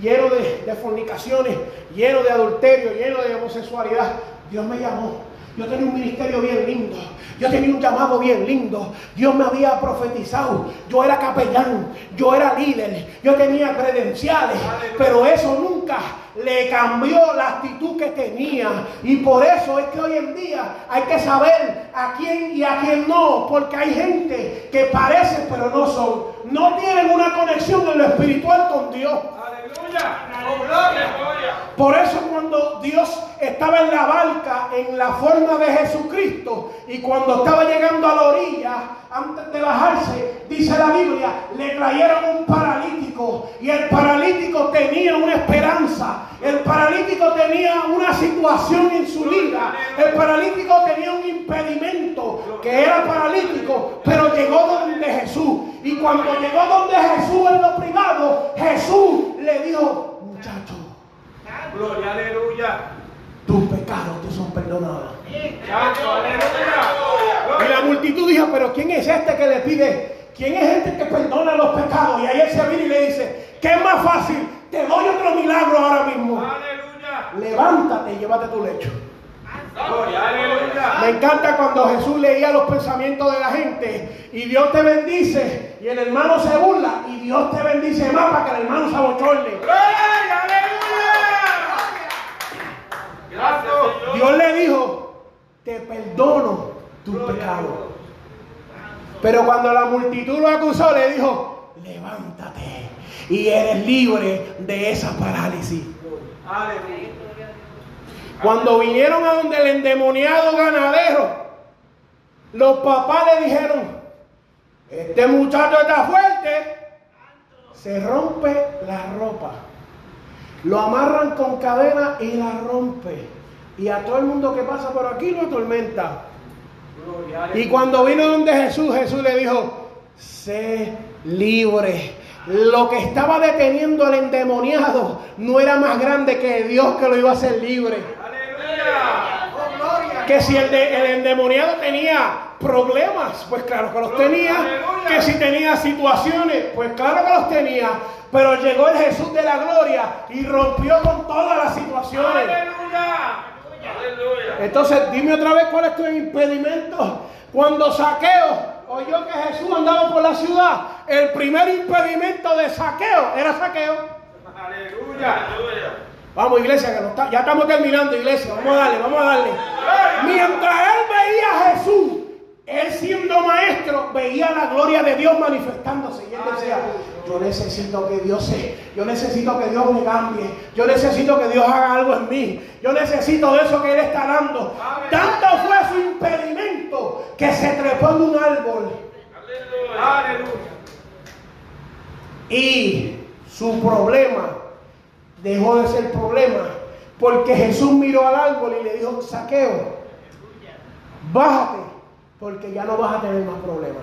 [SPEAKER 1] Lleno de, fornicaciones, lleno de adulterio, lleno de homosexualidad. Dios me llamó. Yo tenía un ministerio bien lindo. Yo tenía un llamado bien lindo. Dios me había profetizado. Yo era capellán. Yo era líder. Yo tenía credenciales. Pero eso nunca le cambió la actitud que tenía. Y por eso es que hoy en día hay que saber a quién y a quién no. Porque hay gente que parece pero no son. No tienen una conexión en lo espiritual con Dios.
[SPEAKER 3] Aleluya. Oh.
[SPEAKER 1] Por eso cuando Dios estaba en la barca en la forma de Jesucristo y cuando estaba llegando a la orilla, antes de bajarse, dice la Biblia, le trajeron un paralítico y el paralítico tenía una esperanza, el paralítico tenía una situación en su vida, el paralítico tenía un impedimento que era paralítico, pero llegó donde Y cuando llegó donde Jesús en lo privado, Jesús le dijo, muchacho,
[SPEAKER 3] Gloria, aleluya.
[SPEAKER 1] tus pecados te son perdonados. Y la multitud dijo, pero ¿quién es este que le pide? ¿Quién es este que perdona los pecados? Y ahí él se viene y le dice, ¿qué es más fácil? Te doy otro milagro ahora mismo.
[SPEAKER 3] Aleluya.
[SPEAKER 1] Levántate y llévate tu lecho. Me encanta cuando Jesús leía los pensamientos de la gente y Dios te bendice y el hermano se burla y Dios te bendice más para que el hermano se abochorne. Dios le dijo, te perdono tu pecado. Pero cuando la multitud lo acusó, le dijo, levántate y eres libre de esa parálisis. Cuando vinieron a donde el endemoniado ganadero, los papás le dijeron, este muchacho está fuerte, se rompe la ropa, lo amarran con cadena y la rompe. Y a todo el mundo que pasa por aquí lo atormenta. Y cuando vino donde Jesús, Jesús le dijo, sé libre. Lo que estaba deteniendo al endemoniado no era más grande que Dios que lo iba a hacer libre.
[SPEAKER 3] Aleluya.
[SPEAKER 1] Que si el, de- el endemoniado tenía problemas, pues claro que los tenía. Que si tenía situaciones, pues claro que los tenía. Pero llegó el Jesús de la gloria y rompió con todas las situaciones.
[SPEAKER 3] Aleluya. Aleluya.
[SPEAKER 1] Entonces, dime otra vez cuál es tu impedimento. Cuando saqueo oyó que Jesús andaba por la ciudad, el primer impedimento de saqueo era saqueo.
[SPEAKER 3] Aleluya. Aleluya.
[SPEAKER 1] Vamos, iglesia, que no está- ya estamos terminando, iglesia. Vamos a darle, vamos a darle. Mientras él veía a Jesús, él siendo maestro, veía la gloria de Dios manifestándose. Y él decía, yo necesito que Dios se, yo necesito que Dios me cambie. Yo necesito que Dios haga algo en mí. Yo necesito de eso que Él está dando. Tanto fue su impedimento que se trepó en un árbol.
[SPEAKER 3] Aleluya.
[SPEAKER 1] Y su problema dejó de ser problema. Porque Jesús miró al árbol y le dijo, saqueo, bájate, porque ya no vas a tener más problemas.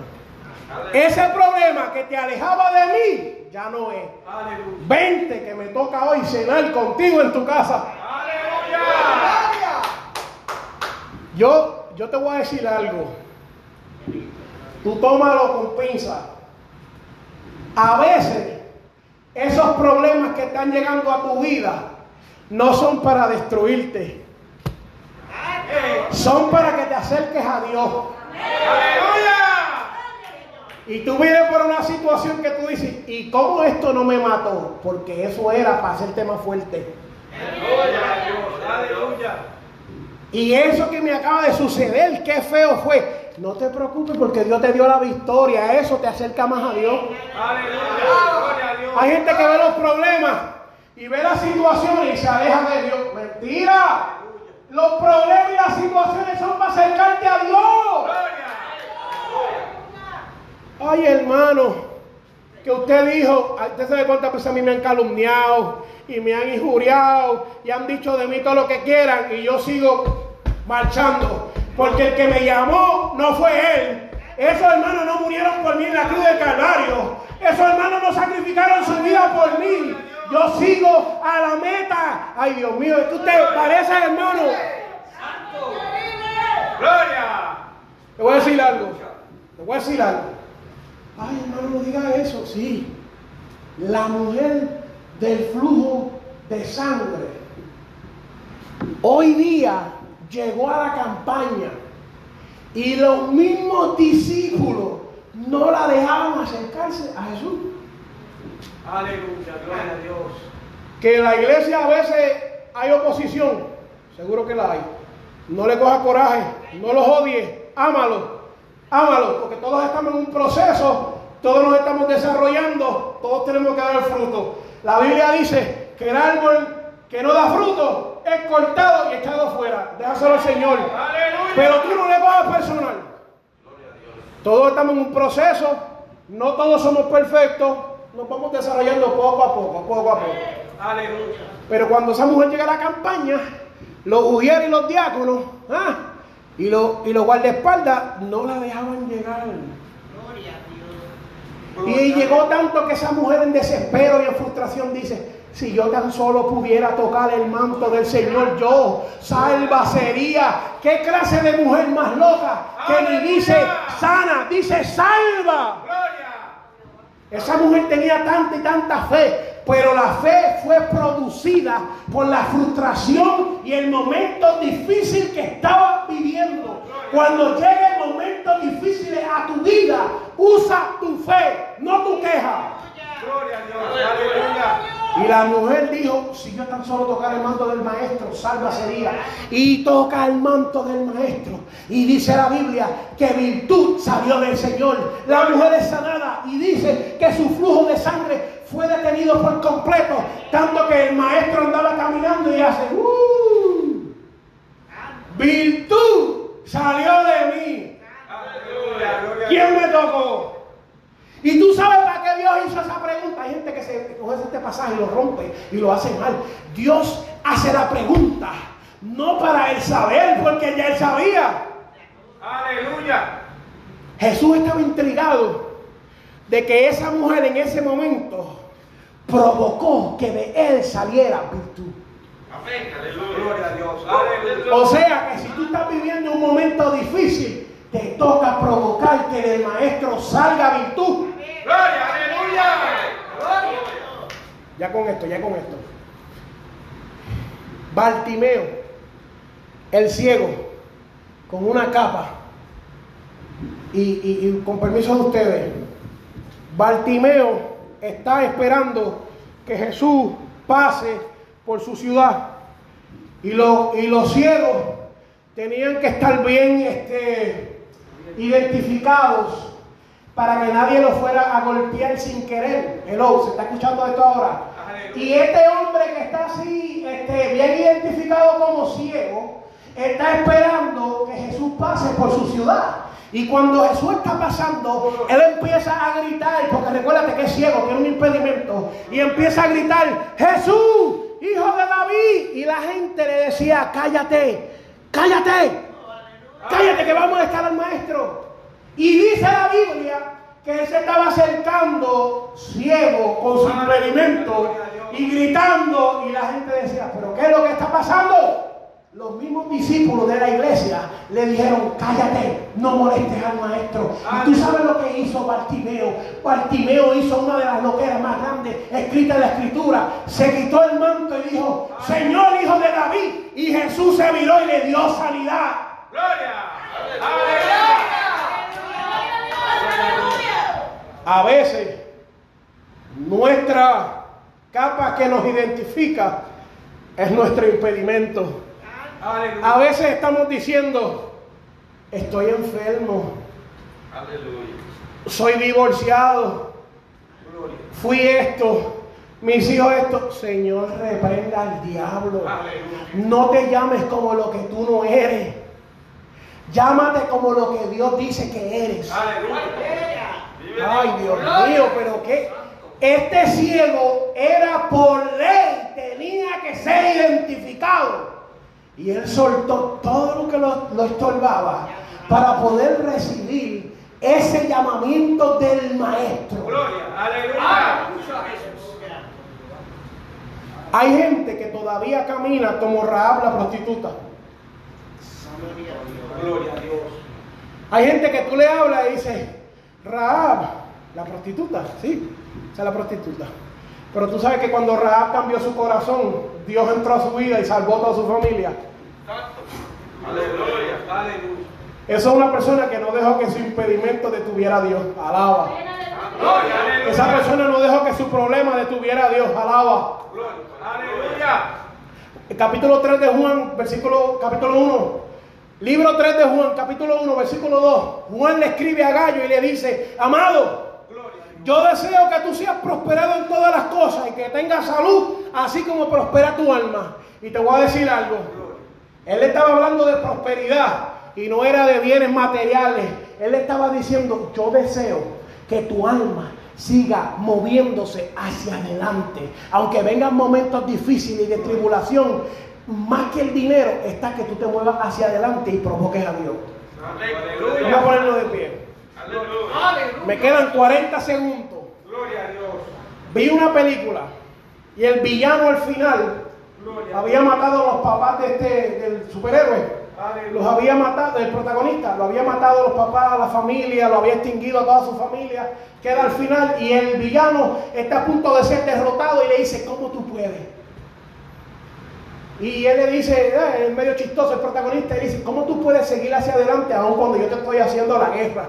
[SPEAKER 1] Ese problema que te alejaba de mí, ya no es.
[SPEAKER 3] Aleluya.
[SPEAKER 1] Vente que me toca hoy cenar contigo en tu casa.
[SPEAKER 3] Aleluya.
[SPEAKER 1] Yo, yo te voy a decir algo. Tú tómalo con pinza. A veces, esos problemas que están llegando a tu vida no son para destruirte. Son para que te acerques a Dios. Y tú vienes por una situación que tú dices, ¿y cómo esto no me mató? Porque eso era para hacerte más fuerte. Y eso que me acaba de suceder, qué feo fue. No te preocupes porque Dios te dio la victoria. Eso te acerca más a Dios.
[SPEAKER 3] Aleluya.
[SPEAKER 1] Hay gente que ve los problemas y ve las situaciones y se aleja de Dios. Mentira. Los problemas y las situaciones son para acercarte a Dios. Ay, hermano, que usted dijo, usted sabe cuántas veces a mí me han calumniado y me han injuriado y han dicho de mí todo lo que quieran y yo sigo marchando. Porque el que me llamó no fue él. Esos hermanos no murieron por mí en la cruz del Calvario. Esos hermanos no sacrificaron su vida por mí. Yo sigo a la meta. Ay, Dios mío, que usted parece, hermano.
[SPEAKER 3] Gloria.
[SPEAKER 1] Le voy a decir algo. Le voy a decir algo. Ay, hermano, no diga eso. Sí. La mujer del flujo de sangre. Hoy día llegó a la campaña y los mismos discípulos no la dejaban acercarse a Jesús.
[SPEAKER 3] Aleluya. Gloria a Dios.
[SPEAKER 1] Que en la iglesia a veces hay oposición, seguro que la hay. No le cojas coraje, no los odies, ámalo, ámalo, porque todos estamos en un proceso, todos nos estamos desarrollando, todos tenemos que dar fruto. La Biblia dice que el árbol que no da fruto es cortado y echado fuera. Déjaselo al Señor.
[SPEAKER 3] Aleluya.
[SPEAKER 1] Pero tú no le cojas personal. Todos estamos en un proceso, no todos somos perfectos, nos vamos desarrollando poco a poco, poco a poco.
[SPEAKER 3] Aleluya.
[SPEAKER 1] Pero cuando esa mujer llega a la campaña, los ujieres y los diáconos ¿ah? y, los, y los guardaespaldas no la dejaban llegar. Y llegó tanto que esa mujer en desespero y en frustración dice, si yo tan solo pudiera tocar el manto del Señor, yo salva sería. ¿Qué clase de mujer más loca que ni dice sana, dice salva? Esa mujer tenía tanta y tanta fe, pero la fe fue producida por la frustración y el momento difícil que estaba viviendo. Cuando lleguen momentos difíciles a tu vida, usa tu fe, no tu queja. Gloria a Dios. Aleluya. Y la mujer dijo, si yo tan solo tocar el manto del maestro, salva sería. Y toca el manto del maestro. Y dice la Biblia que virtud salió del Señor. La mujer es sanada y dice que su flujo de sangre fue detenido por completo. Tanto que el maestro andaba caminando y hace, uh, virtud salió de mí. ¿Quién me tocó? Y tú sabes para qué Dios hizo esa pregunta. Hay gente que se coge este pasaje y lo rompe y lo hace mal. Dios hace la pregunta, no para él saber, porque ya él sabía. Aleluya. Jesús estaba intrigado de que esa mujer en ese momento provocó que de él saliera virtud. Amén, aleluya. O sea que si tú estás viviendo un momento difícil, te toca provocar que del maestro salga virtud. Gloria, aleluya. Ya con esto, ya con esto. Bartimeo, el ciego, con una capa. Y, y con permiso de ustedes, Bartimeo está esperando que Jesús pase por su ciudad. Y, y los ciegos tenían que estar bien este, identificados para que nadie lo fuera a golpear sin querer. Hello, ¿se está escuchando esto ahora? Y este hombre que está así, este, bien identificado como ciego, está esperando que Jesús pase por su ciudad. Y cuando Jesús está pasando, él empieza a gritar, porque recuérdate que es ciego, tiene un impedimento, y empieza a gritar, Jesús, hijo de David. Y la gente le decía, cállate, cállate, cállate que vamos a estar al maestro. Y dice la Biblia que él se estaba acercando ciego con su impedimento y gritando y la gente decía, pero ¿qué es lo que está pasando? Los mismos discípulos de la iglesia le dijeron, cállate, no molestes al maestro. Y tú sabes lo que hizo Bartimeo. Bartimeo hizo una de las loqueras más grandes escritas en la escritura. Se quitó el manto y dijo, Señor hijo de David. Y Jesús se miró y le dio sanidad. A veces nuestra capa que nos identifica es nuestro impedimento. A veces estamos diciendo, estoy enfermo, soy divorciado, fui esto, mis hijos esto. Señor, reprenda al diablo. No te llames como lo que tú no eres. Llámate como lo que Dios dice que eres. Ay, Dios mío, pero qué. Este ciego era por ley, tenía que ser identificado. Y él soltó todo lo que lo, lo estorbaba para poder recibir ese llamamiento del maestro. Gloria, aleluya. Hay gente que todavía camina como Raab la prostituta. Gloria a Dios. Hay gente que tú le hablas y dices, Raab, la prostituta, sí, esa es la prostituta. Pero tú sabes que cuando Raab cambió su corazón, Dios entró a su vida y salvó a toda su familia. Aleluya, aleluya. Eso es una persona que no dejó que su impedimento detuviera a Dios. Alaba. Esa persona no dejó que su problema detuviera a Dios. Alaba. Aleluya. El capítulo 3 de Juan, versículo, capítulo 1. Libro 3 de Juan, capítulo 1, versículo 2. Juan le escribe a Gallo y le dice, amado, yo deseo que tú seas prosperado en todas las cosas y que tengas salud, así como prospera tu alma. Y te voy a decir algo. Él estaba hablando de prosperidad y no era de bienes materiales. Él estaba diciendo, yo deseo que tu alma siga moviéndose hacia adelante. Aunque vengan momentos difíciles y de tribulación, más que el dinero está que tú te muevas hacia adelante y provoques a Dios. Vamos a ponerlo de pie. Aleluya. Me quedan 40 segundos.
[SPEAKER 3] Gloria a Dios.
[SPEAKER 1] Vi una película y el villano al final
[SPEAKER 3] Gloria.
[SPEAKER 1] había matado a los papás de este, del superhéroe.
[SPEAKER 3] Aleluya.
[SPEAKER 1] Los había matado, el protagonista, lo había matado a los papás, a la familia, lo había extinguido a toda su familia. Queda al final y el villano está a punto de ser derrotado y le dice, ¿cómo tú puedes? Y él le dice, eh, es medio chistoso el protagonista, y dice, ¿cómo tú puedes seguir hacia adelante aun cuando yo te estoy haciendo la guerra?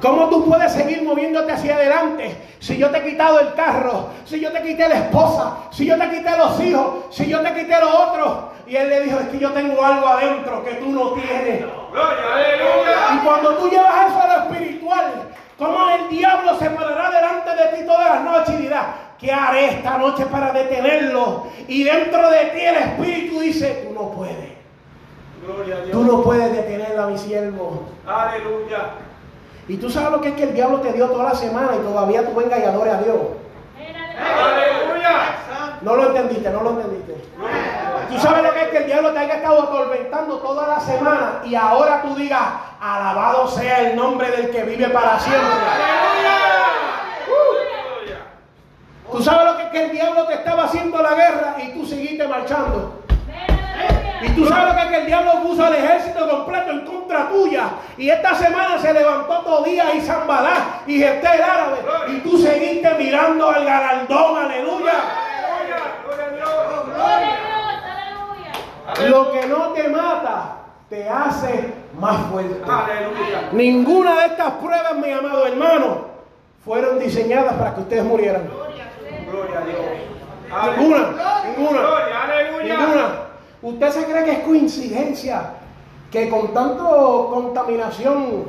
[SPEAKER 1] ¿Cómo tú puedes seguir moviéndote hacia adelante si yo te he quitado el carro, si yo te quité la esposa, si yo te quité los hijos, si yo te quité lo otro? Y él le dijo, es que yo tengo algo adentro que tú no tienes. Y cuando tú llevas eso a lo espiritual, ¿cómo el diablo se parará delante de ti todas las noches y ¿qué haré esta noche para detenerlo? Y dentro de ti el espíritu dice, tú no puedes.
[SPEAKER 3] Gloria a Dios.
[SPEAKER 1] Tú no puedes detener a mi siervo.
[SPEAKER 3] Aleluya.
[SPEAKER 1] Y tú sabes lo que es que el diablo te dio toda la semana y todavía tú vengas y adores a Dios.
[SPEAKER 3] Aleluya.
[SPEAKER 1] No lo entendiste, no lo entendiste. Tú sabes lo que es que el diablo te haya estado atormentando toda la semana y ahora tú digas, alabado sea el nombre del que vive para siempre.
[SPEAKER 3] Aleluya.
[SPEAKER 1] Tú sabes lo que es que el diablo te estaba haciendo la guerra y tú seguiste marchando. Y tú sabes lo que es que el diablo puso al ejército completo en contra tuya. Y esta semana se levantó Todía y Zambalá y Jefté el árabe. Y tú seguiste mirando al galardón, aleluya. Lo que no te mata te hace más fuerte.
[SPEAKER 3] Aleluya.
[SPEAKER 1] Ninguna de estas pruebas, mi amado hermano, fueron diseñadas para que ustedes murieran.
[SPEAKER 3] Gloria a Dios.
[SPEAKER 1] Ninguna, ninguna.
[SPEAKER 3] Aleluya.
[SPEAKER 1] ninguna. ¿Usted se cree que es coincidencia que con tanto contaminación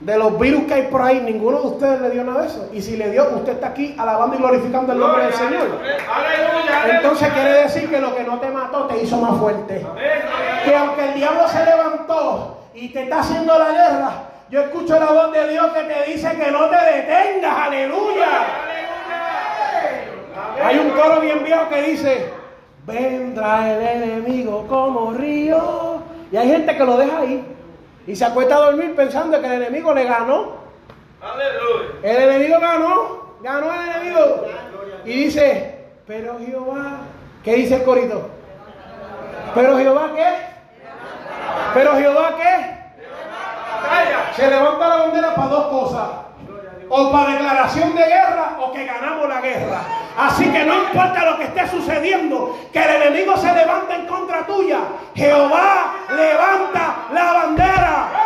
[SPEAKER 1] de los virus que hay por ahí, ninguno de ustedes le dio nada de eso? Y si le dio, usted está aquí alabando y glorificando el nombre del
[SPEAKER 3] Gloria
[SPEAKER 1] Señor.
[SPEAKER 3] Aleluya.
[SPEAKER 1] Entonces quiere decir que lo que no te mató te hizo más fuerte.
[SPEAKER 3] Amén.
[SPEAKER 1] que aunque el diablo se levantó y te está haciendo la guerra, yo escucho la voz de Dios que te dice que no te detengas, aleluya. Hay un coro bien viejo que dice, vendrá el enemigo como río. Y hay gente que lo deja ahí y se acuesta a dormir pensando que el enemigo le ganó.
[SPEAKER 3] Aleluya.
[SPEAKER 1] El enemigo ganó, ganó el enemigo. Y dice, pero Jehová, ¿qué dice el corito? Pero Jehová qué? Pero Jehová qué? Se levanta la bandera para dos cosas. O para declaración de guerra o que ganamos la guerra. Así que no importa lo que esté sucediendo, que el enemigo se levante en contra tuya. Jehová levanta la bandera.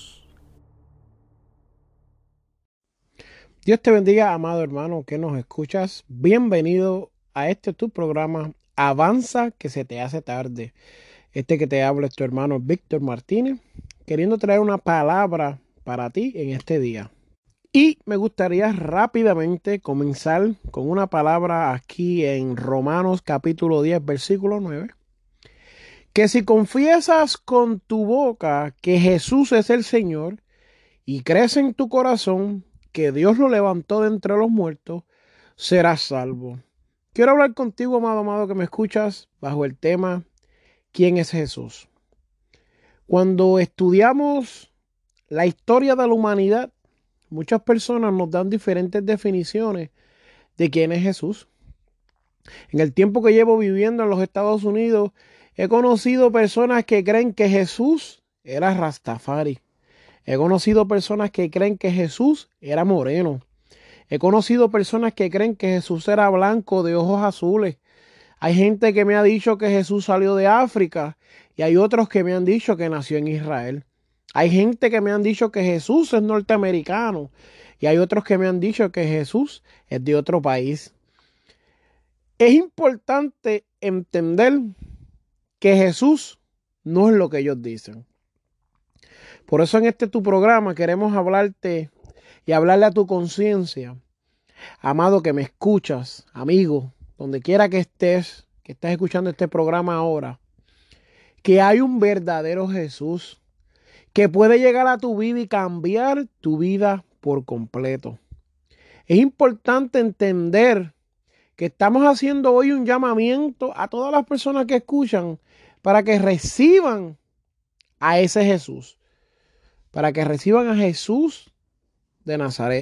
[SPEAKER 1] Dios te bendiga, amado hermano, que nos escuchas. Bienvenido a este tu programa Avanza que se te hace tarde. Este que te habla es tu hermano Víctor Martínez, queriendo traer una palabra para ti en este día. Y me gustaría rápidamente comenzar con una palabra aquí en Romanos capítulo 10, versículo 9. Que si confiesas con tu boca que Jesús es el Señor y crees en tu corazón que Dios lo levantó de entre los muertos, serás salvo. Quiero hablar contigo, amado, amado, que me escuchas, bajo el tema ¿Quién es Jesús? Cuando estudiamos la historia de la humanidad, muchas personas nos dan diferentes definiciones de quién es Jesús. En el tiempo que llevo viviendo en los Estados Unidos, he conocido personas que creen que Jesús era Rastafari. He conocido personas que creen que Jesús era moreno. He conocido personas que creen que Jesús era blanco de ojos azules. Hay gente que me ha dicho que Jesús salió de África y hay otros que me han dicho que nació en Israel. Hay gente que me han dicho que Jesús es norteamericano y hay otros que me han dicho que Jesús es de otro país. Es importante entender que Jesús no es lo que ellos dicen. Por eso en este tu programa queremos hablarte y hablarle a tu conciencia. Amado que me escuchas, amigo, donde quiera que estés, que estés escuchando este programa ahora, que hay un verdadero Jesús que puede llegar a tu vida y cambiar tu vida por completo. Es importante entender que estamos haciendo hoy un llamamiento a todas las personas que escuchan para que reciban a ese Jesús, para que reciban a Jesús de Nazaret.